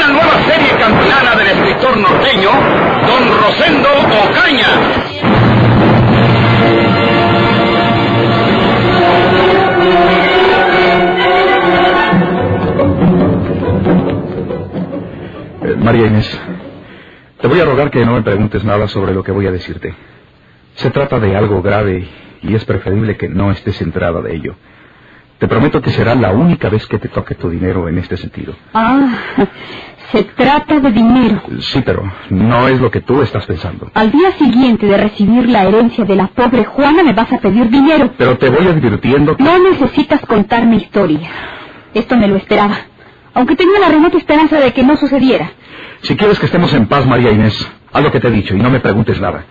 Una nueva serie campilana del escritor norteño, Don Rosendo Ocaña. Eh, María Inés, te voy a rogar que no me preguntes nada sobre lo que voy a decirte. Se trata de algo grave y es preferible que no estés enterada de ello. Te prometo que será la única vez que te toque tu dinero en este sentido. Ah, se trata de dinero. Sí, pero no es lo que tú estás pensando. Al día siguiente de recibir la herencia de la pobre Juana me vas a pedir dinero. Pero te voy advirtiendo que... No necesitas contarme historia. Esto me lo esperaba. Aunque tenía la remota esperanza de que no sucediera. Si quieres que estemos en paz, María Inés, haz lo que te he dicho y no me preguntes nada.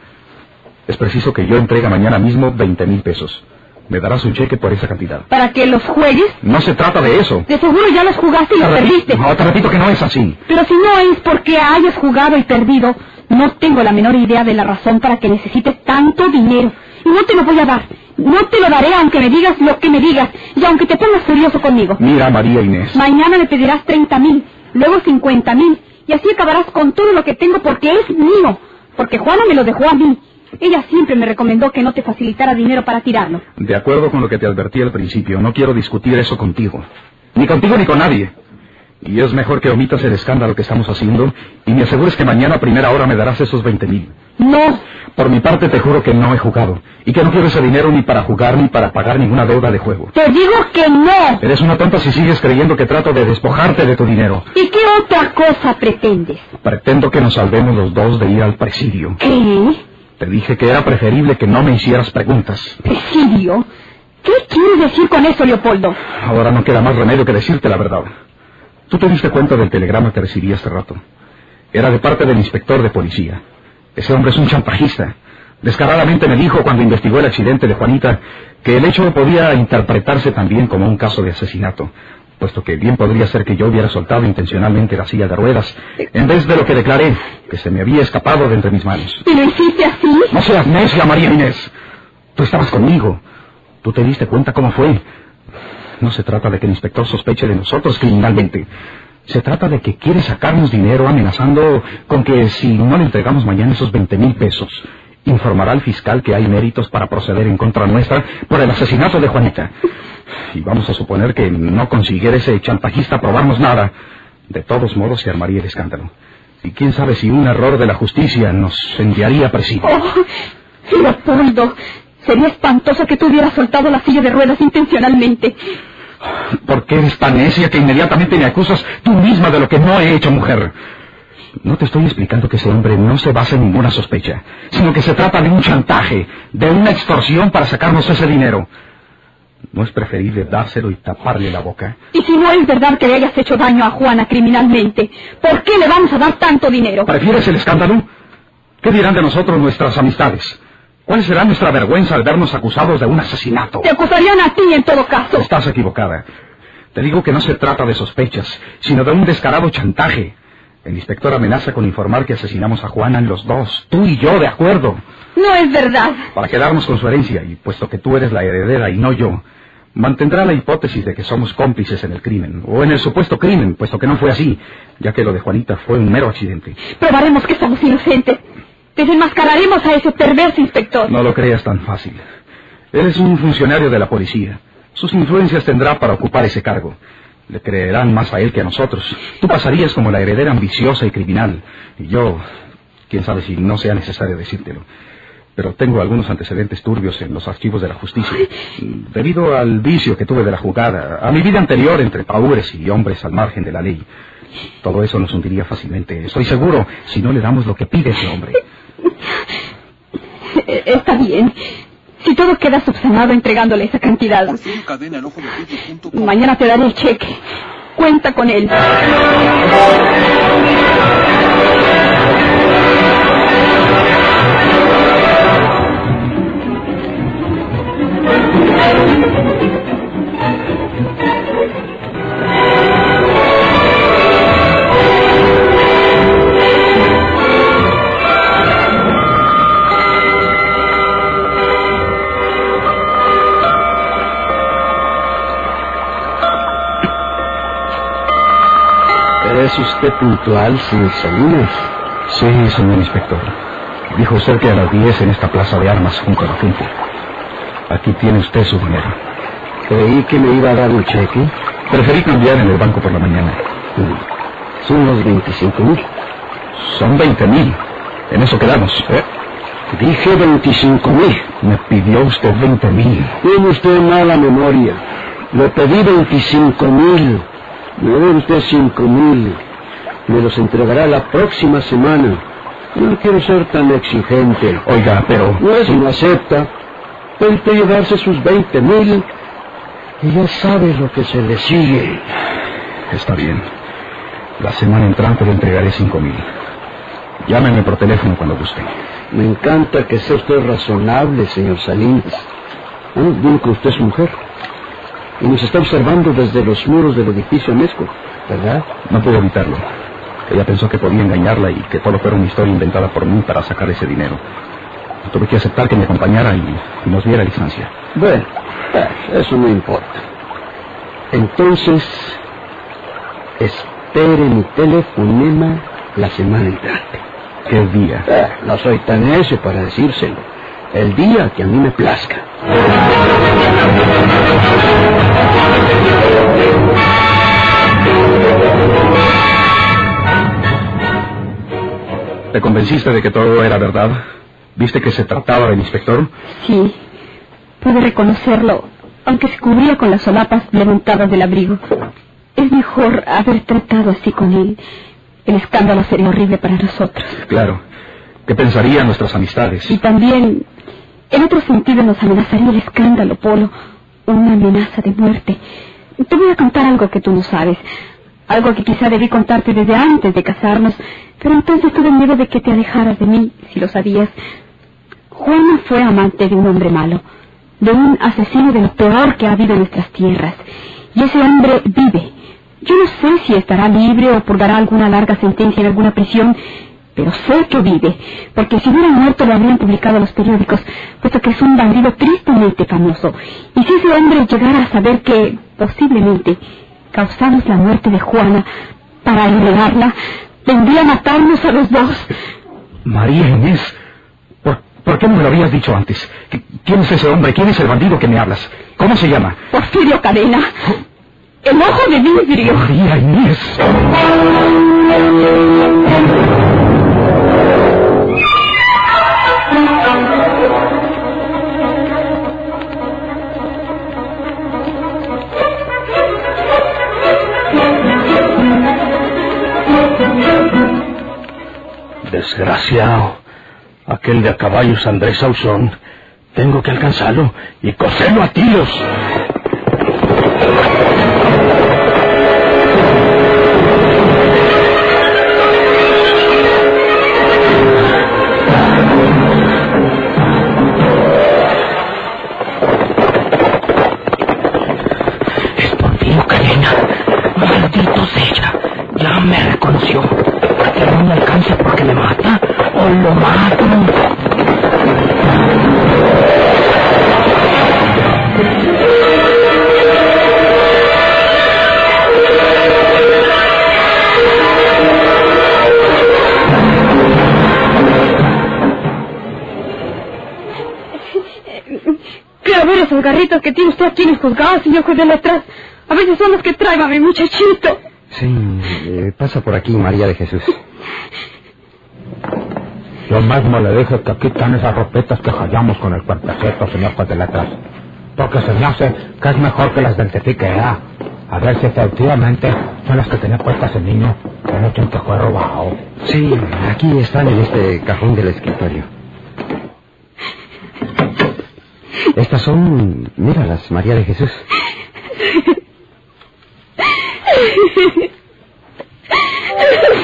Es preciso que yo entregue mañana mismo 20 mil pesos. Me darás un cheque por esa cantidad. ¿Para que los juegues? No se trata de eso. De seguro ya los jugaste y los perdiste. No, te repito que no es así. Pero si no es porque hayas jugado y perdido, no tengo la menor idea de la razón para que necesites tanto dinero. Y no te lo voy a dar. No te lo daré aunque me digas lo que me digas y aunque te pongas furioso conmigo. Mira, María Inés. Mañana me pedirás 30 mil, luego 50 mil, y así acabarás con todo lo que tengo porque es mío. Porque Juana me lo dejó a mí. Ella siempre me recomendó que no te facilitara dinero para tirarlo. De acuerdo con lo que te advertí al principio, no quiero discutir eso contigo. Ni contigo ni con nadie. Y es mejor que omitas el escándalo que estamos haciendo y me asegures que mañana a primera hora me darás esos 20 mil. No, Por mi parte te juro que no he jugado y que no quiero ese dinero ni para jugar ni para pagar ninguna deuda de juego. te digo que no. Eres una tonta si sigues creyendo que trato de despojarte de tu dinero. ¿Y qué otra cosa pretendes? Pretendo que nos salvemos los dos de ir al presidio. ¿Qué? Te dije que era preferible que no me hicieras preguntas. ¿Presidio? ¿Qué quieres decir con eso, Leopoldo? Ahora no queda más remedio que decirte la verdad. Tú te diste cuenta del telegrama que recibí hace rato. Era de parte del inspector de policía. Ese hombre es un chantajista. Descaradamente me dijo cuando investigó el accidente de Juanita que el hecho podía interpretarse también como un caso de asesinato, puesto que bien podría ser que yo hubiera soltado intencionalmente la silla de ruedas, en vez de lo que declaré, que se me había escapado de entre mis manos. ¿Y lo hiciste así? No seas necia, María Inés. Tú estabas conmigo. Tú te diste cuenta cómo fue. No se trata de que el inspector sospeche de nosotros criminalmente. Se trata de que quiere sacarnos dinero amenazando con que si no le entregamos mañana esos 20 mil pesos, informará al fiscal que hay méritos para proceder en contra nuestra por el asesinato de Juanita. Y vamos a suponer que no consiguiera ese chantajista probarnos nada. De todos modos se armaría el escándalo. Y quién sabe si un error de la justicia nos enviaría presidio. Oh, Leopoldo, sería espantoso que tú hubieras soltado la silla de ruedas intencionalmente. ¿Por qué eres tan necia que inmediatamente me acusas tú misma de lo que no he hecho, mujer? No te estoy explicando que ese hombre no se basa en ninguna sospecha, sino que se trata de un chantaje, de una extorsión para sacarnos ese dinero. ¿No es preferible dárselo y taparle la boca? Y si no es verdad que le hayas hecho daño a Juana criminalmente, ¿por qué le vamos a dar tanto dinero? ¿Prefieres el escándalo? ¿Qué dirán de nosotros nuestras amistades? ¿Cuál será nuestra vergüenza al vernos acusados de un asesinato? Te acusarían a ti en todo caso. Estás equivocada. Te digo que no se trata de sospechas, sino de un descarado chantaje. El inspector amenaza con informar que asesinamos a Juana los dos, tú y yo, de acuerdo, No es verdad. para quedarnos con su herencia, y puesto que tú eres la heredera y no yo, mantendrá la hipótesis de que somos cómplices en el crimen, o en el supuesto crimen, puesto que no fue así, ya que lo de Juanita fue un mero accidente. Probaremos que somos inocentes. Desenmascararemos a ese perverso inspector. No lo creas tan fácil. Él es un funcionario de la policía. Sus influencias tendrá para ocupar ese cargo. Le creerán más a él que a nosotros. Tú pasarías como la heredera ambiciosa y criminal. Y yo, quién sabe si no sea necesario decírtelo. Pero tengo algunos antecedentes turbios en los archivos de la justicia. Debido al vicio que tuve de la jugada, a mi vida anterior entre paúres y hombres al margen de la ley. Todo eso nos hundiría fácilmente, estoy seguro, si no le damos lo que pide ese hombre. Eh, Está bien. Si todo queda subsanado entregándole esa cantidad. Mañana te daré el cheque. Cuenta con él. ¿Es usted puntual, señor Salinas? Sí, señor inspector. Dijo usted que a las 10 en esta plaza de armas junto a la fuente. Aquí tiene usted su dinero. Creí que me iba a dar un cheque. Preferí cambiar en el banco por la mañana. Son los 25 mil. Son 20 mil. En eso quedamos. ¿eh? Dije 25 mil. Me pidió usted 20 mil. Tiene usted mala memoria. Le pedí 25 mil. Me debe usted 5 mil. Me los entregará la próxima semana. No quiero ser tan exigente. Oiga, pero... No es si no acepta. Puede llevarse sus 20 mil y ya sabe lo que se le sigue. Está bien. La semana entrante le entregaré cinco mil. Llámeme por teléfono cuando guste. Me encanta que sea usted razonable, señor Salinas. Ah, Digo que usted es mujer. Y nos está observando desde los muros del edificio Mesco, ¿verdad? No puedo evitarlo. Ella pensó que podía engañarla y que todo fuera una historia inventada por mí para sacar ese dinero. Tuve que aceptar que me acompañara y, y nos viera a distancia. Bueno, eso no importa. Entonces, espere mi telefonema la semana entrante. ¿Qué día? Eh, no soy tan ese para decírselo. El día que a mí me plazca. ¿Te convenciste de que todo era verdad? ¿Viste que se trataba del inspector? Sí, pude reconocerlo, aunque se cubría con las solapas levantadas del abrigo. Es mejor haber tratado así con él. El escándalo sería horrible para nosotros. Claro. ¿Qué pensarían nuestras amistades? Y también, en otro sentido, nos amenazaría el escándalo, Polo. Una amenaza de muerte. Te voy a contar algo que tú no sabes. Algo que quizá debí contarte desde antes de casarnos, pero entonces tuve miedo de que te alejaras de mí, si lo sabías. Juana fue amante de un hombre malo, de un asesino de lo peor que ha habido en nuestras tierras. Y ese hombre vive. Yo no sé si estará libre o purgará alguna larga sentencia en alguna prisión, pero sé que vive, porque si hubiera muerto lo habrían publicado los periódicos, puesto que es un bandido tristemente famoso. Y si ese hombre llegara a saber que, posiblemente, causamos la muerte de Juana para enredarla, vendría a matarnos a los dos. María Inés, ¿por, ¿por qué no me lo habías dicho antes? ¿Quién es ese hombre? ¿Quién es el bandido que me hablas? ¿Cómo se llama? Porfirio Cadena. El ojo de vidrio. María Inés. Desgraciado. Aquel de a caballos Andrés Sauzón. Tengo que alcanzarlo y coserlo a tiros. Esos garritos que tiene usted aquí en el juzgado, señor de letras. A veces son los que traigo a mi muchachito. Sí, eh, pasa por aquí, María de Jesús. Lo mismo le dije que aquí están esas ropetas que hallamos con el cuerpecito, señor letras. Porque se me hace que es mejor que las identifique, ¿eh? A ver si efectivamente son las que tenía puestas el niño la noche en que fue robado. Sí, aquí están en este cajón del escritorio. Estas son, míralas, María de Jesús.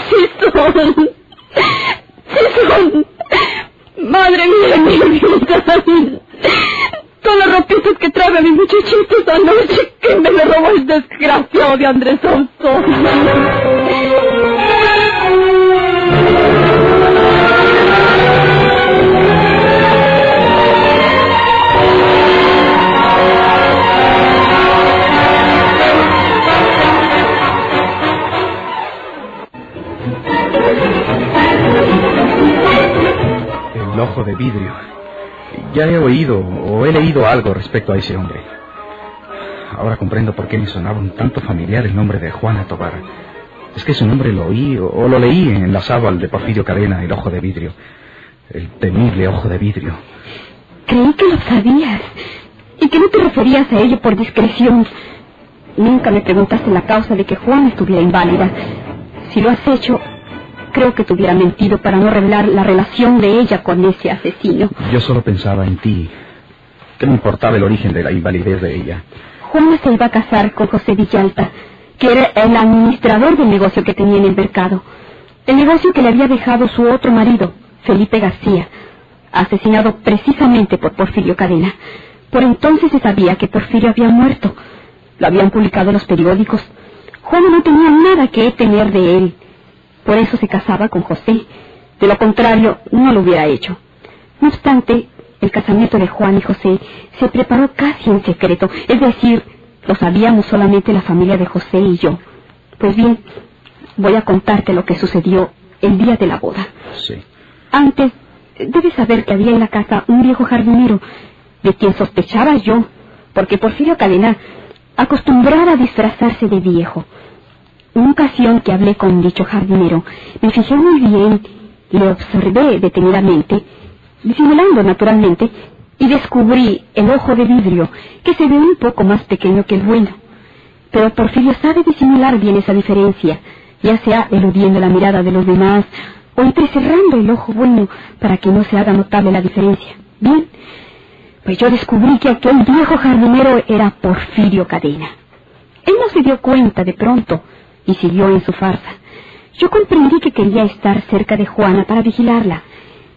Sí son. Sí son. Madre mía, Son las ropitas que trae mi muchachito esta noche que me le robó el desgraciado de Andrés oído o he leído algo respecto a ese hombre. Ahora comprendo por qué me sonaba un tanto familiar el nombre de Juana Tobar. Es que su nombre lo oí o, lo leí enlazado al de Porfirio Cadena, el ojo de vidrio. El temible ojo de vidrio. Creí que lo sabías y que no te referías a ello por discreción. Nunca me preguntaste la causa de que Juana estuviera inválida. Si lo has hecho, creo que te hubiera mentido para no revelar la relación de ella con ese asesino. Yo solo pensaba en ti. ¿Qué me importaba el origen de la invalidez de ella? Juana se iba a casar con José Villalta, que era el administrador del negocio que tenía en el mercado. El negocio que le había dejado su otro marido, Felipe García, asesinado precisamente por Porfirio Cadena. Por entonces se sabía que Porfirio había muerto. Lo habían publicado los periódicos. Juana no tenía nada que temer de él. Por eso se casaba con José. De lo contrario, no lo hubiera hecho. No obstante, el casamiento de Juan y José se preparó casi en secreto, es decir, lo sabíamos solamente la familia de José y yo. Pues bien, voy a contarte lo que sucedió el día de la boda. Sí. Antes, debes saber que había en la casa un viejo jardinero, de quien sospechaba yo, porque Porfirio Cadena acostumbraba a disfrazarse de viejo. Una ocasión que hablé con dicho jardinero, me fijé muy bien, le observé detenidamente, disimulando naturalmente, y descubrí el ojo de vidrio, que se ve un poco más pequeño que el bueno. Pero Porfirio sabe disimular bien esa diferencia, ya sea eludiendo la mirada de los demás o entrecerrando el ojo bueno para que no se haga notable la diferencia. Bien, pues yo descubrí que aquel viejo jardinero era Porfirio Cadena. Él no se dio cuenta de pronto y siguió en su farsa. Yo comprendí que quería estar cerca de Juana para vigilarla,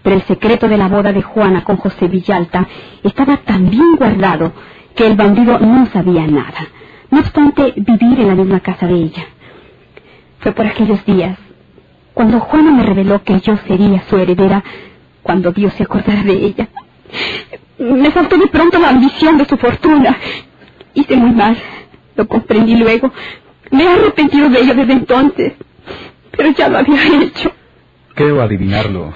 pero el secreto de la boda de Juana con José Villalta estaba tan bien guardado que el bandido no sabía nada, no obstante vivir en la misma casa de ella. Fue por aquellos días, cuando Juana me reveló que yo sería su heredera, cuando Dios se acordara de ella. Me saltó de pronto la ambición de su fortuna. Hice muy mal, lo comprendí luego. Me he arrepentido de ello desde entonces, pero ya lo había hecho. Creo adivinarlo.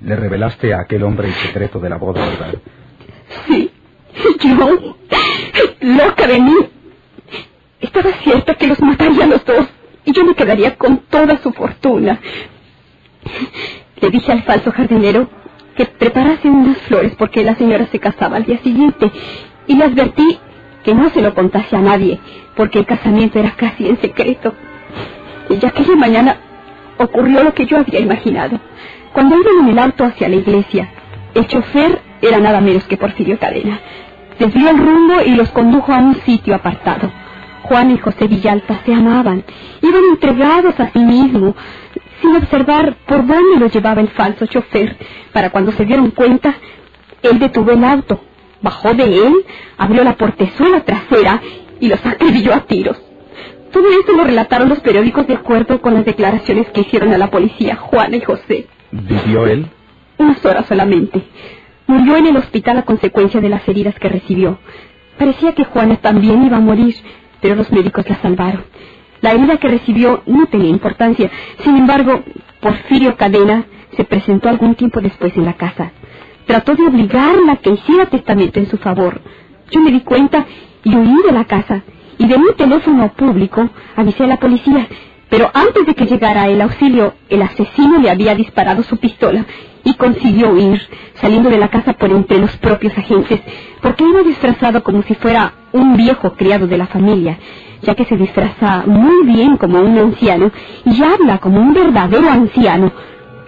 Le revelaste a aquel hombre el secreto de la boda, ¿verdad? Sí, yo, loca de mí, estaba cierta que los mataría los dos y yo me quedaría con toda su fortuna. Le dije al falso jardinero que preparase unas flores porque la señora se casaba al día siguiente y le advertí que no se lo contase a nadie porque el casamiento era casi en secreto. Y aquella mañana ocurrió lo que yo había imaginado. Cuando iban en el auto hacia la iglesia, el chofer era nada menos que Porfirio Cadena. Desvió el rumbo y los condujo a un sitio apartado. Juan y José Villalta se amaban, iban entregados a sí mismos, sin observar por dónde lo llevaba el falso chofer, para cuando se dieron cuenta, él detuvo el auto, bajó de él, abrió la portezuela trasera y los acribilló a tiros. Todo esto lo relataron los periódicos de acuerdo con las declaraciones que hicieron a la policía Juana y José. ¿Vivió él? Unas horas solamente. Murió en el hospital a consecuencia de las heridas que recibió. Parecía que Juana también iba a morir, pero los médicos la salvaron. La herida que recibió no tenía importancia. Sin embargo, Porfirio Cadena se presentó algún tiempo después en la casa. Trató de obligarla a que hiciera testamento en su favor. Yo me di cuenta y huí de la casa. Y de mi teléfono público avisé a la policía. Pero antes de que llegara el auxilio, el asesino le había disparado su pistola y consiguió huir, saliendo de la casa por entre los propios agentes, porque iba disfrazado como si fuera un viejo criado de la familia, ya que se disfraza muy bien como un anciano y habla como un verdadero anciano.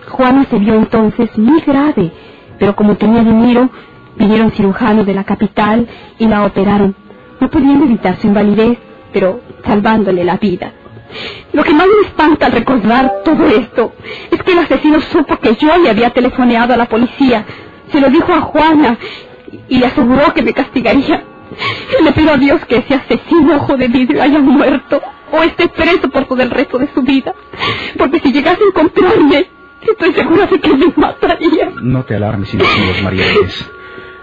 Juana se vio entonces muy grave, pero como tenía dinero, vinieron cirujanos de la capital y la operaron, no pudiendo evitar su invalidez, pero salvándole la vida. Lo que más me espanta al recordar todo esto es que el asesino supo que yo le había telefoneado a la policía. Se lo dijo a Juana y le aseguró que me castigaría. Le pido a Dios que ese asesino ojo de vidrio haya muerto o esté preso por todo el resto de su vida. Porque si llegase a encontrarme, estoy segura de que me mataría. No te alarmes, Inés María Inés.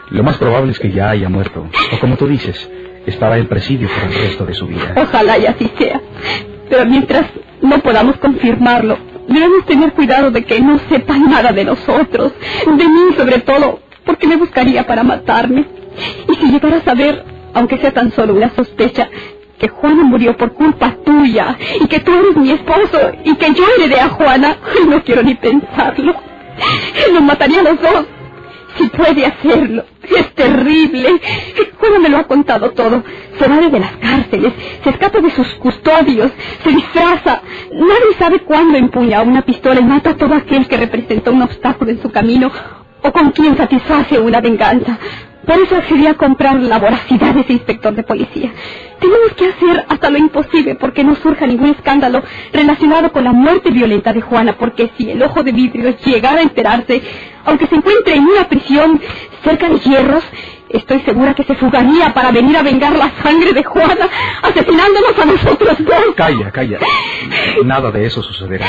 Lo más probable es que ya haya muerto. O como tú dices, estará en presidio por el resto de su vida. Ojalá y así sea. Pero mientras no podamos confirmarlo, Debemos tener cuidado de que no sepan nada de nosotros, de mí sobre todo, porque me buscaría para matarme. Y si llegara a saber, aunque sea tan solo una sospecha, que Juana murió por culpa tuya y que tú eres mi esposo y que yo heredé a Juana, no quiero ni pensarlo. Nos mataría a los dos. Si puede hacerlo. Es terrible. Juana me lo ha contado todo. Se va de las cárceles, se escapa de sus custodios, se disfraza. Nadie sabe cuándo empuña una pistola y mata a todo aquel que representa un obstáculo en su camino o con quien satisface una venganza. Por eso accedí a comprar la voracidad de ese inspector de policía. Tenemos que hacer hasta lo imposible porque no surja ningún escándalo relacionado con la muerte violenta de Juana, porque si el ojo de vidrio llegara a enterarse, aunque se encuentre en una prisión cerca de hierros, estoy segura que se fugaría para venir a vengar la sangre de Juana, asesinándonos a nosotros dos. Calla, calla. Nada de eso sucederá.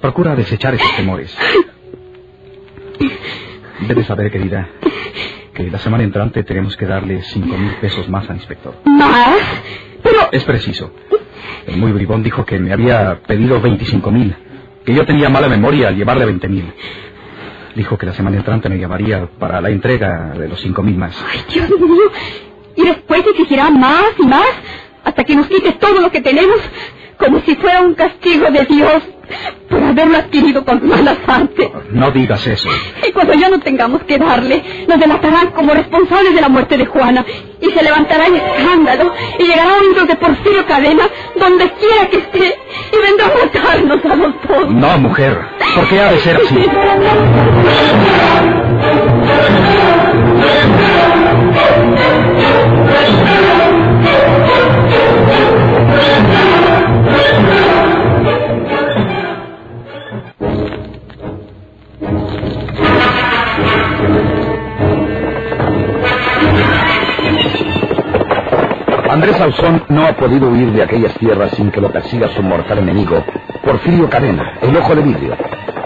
Procura desechar esos temores. Debes saber, querida, que la semana entrante tenemos que darle cinco mil pesos más al inspector. ¿Más? Pero... Es preciso. El muy bribón dijo que me había pedido veinticinco mil, que yo tenía mala memoria al llevarle veinte mil. Dijo que la semana entrante me llamaría para la entrega de los cinco mil más. Ay, Dios mío. Y después exigirá más y más hasta que nos quite todo lo que tenemos, como si fuera un castigo de Dios por haberlo adquirido con mala suerte. No digas eso. Y cuando ya no tengamos que darle, nos delatarán como responsables de la muerte de Juana. Y se levantará el escándalo y llegará a oídos de Porfirio Cadena, donde quiera que esté, y vendrá a matarnos a los dos. No, mujer. ¿Por qué ha de ser así? podido huir de aquellas tierras sin que lo persiga su mortal enemigo, Porfirio Cadena, el ojo de vidrio,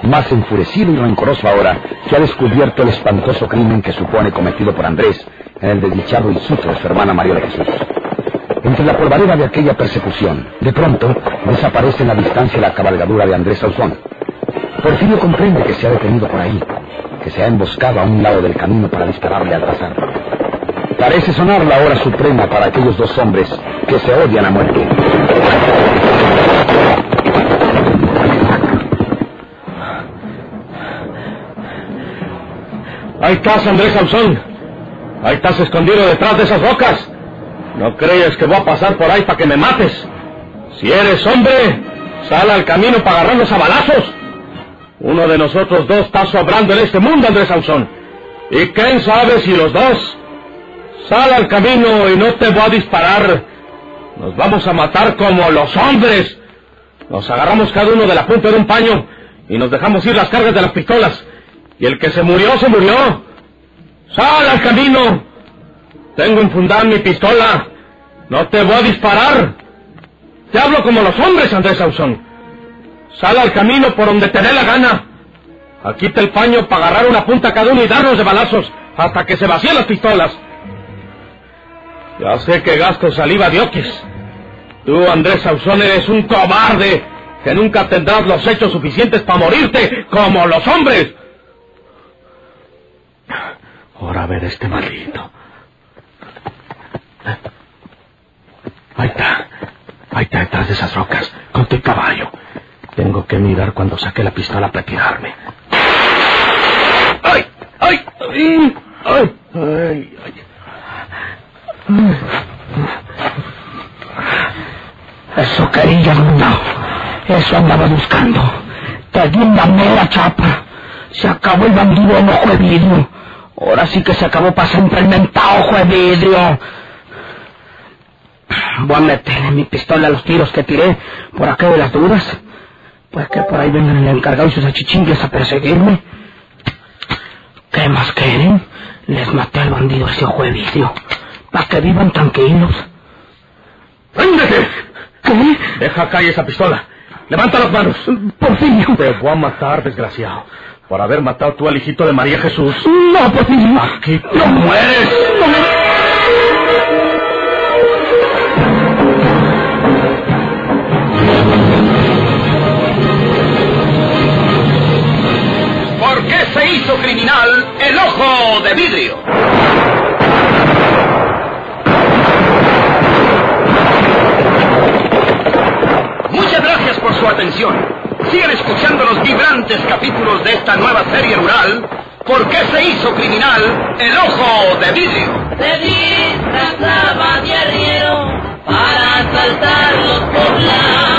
más enfurecido y rencoroso ahora que ha descubierto el espantoso crimen que supone cometido por Andrés en el desdichado insulto de su hermana María de Jesús. Entre la polvareda de aquella persecución, de pronto desaparece en la distancia la cabalgadura de Andrés Ausón. Porfirio comprende que se ha detenido por ahí, que se ha emboscado a un lado del camino para dispararle al pasar. Parece sonar la hora suprema para aquellos dos hombres que se odian a muerte. Ahí estás, Andrés Sansón. Ahí estás escondido detrás de esas rocas. No crees que voy a pasar por ahí para que me mates. Si eres hombre, sal al camino para agarrarnos a balazos. Uno de nosotros dos está sobrando en este mundo, Andrés Sansón. Y quién sabe si los dos. Sal al camino y no te voy a disparar. Nos vamos a matar como los hombres. Nos agarramos cada uno de la punta de un paño y nos dejamos ir las cargas de las pistolas. Y el que se murió, se murió. Sal al camino. Tengo enfundada mi pistola. No te voy a disparar. Te hablo como los hombres, Andrés Sansón. Sal al camino por donde te dé la gana. Aquí te el paño para agarrar una punta cada uno y darnos de balazos hasta que se vacíen las pistolas. Ya sé que gasto saliva de. Tú, Andrés Sausón, eres un cobarde que nunca tendrás los hechos suficientes para morirte como los hombres. Ahora a ver este maldito. Ahí está. Ahí está detrás de esas rocas, con tu caballo. Tengo que mirar cuando saque la pistola para tirarme. ¡Ay! ¡Ay! ¡Ay! ay. Eso quería, no. Eso andaba buscando. Te di una mera chapa. Se acabó el bandido en ojo de vidrio. Ahora sí que se acabó para siempre el mentado ojo de vidrio. Voy a meterle mi pistola los tiros que tiré por acá de las dudas. Pues que por ahí vengan el encargado y sus achichincles a perseguirme. ¿Qué más quieren? Les maté al bandido ese ojo de vidrio. Para que vivan tranquilos. ¡Préndete! Deja caer esa pistola. Levanta las manos. Por Porfirio. Te voy a matar, desgraciado. Por haber matado tú al hijito de María Jesús. No, Porfirio. Aquí no. mueres. ¿Por qué se hizo criminal el ojo de vidrio? Sigan escuchando los vibrantes capítulos de esta nueva serie rural. ¿Por qué se hizo criminal el ojo de vidrio? Se disfrazaba de para asaltar los poblados.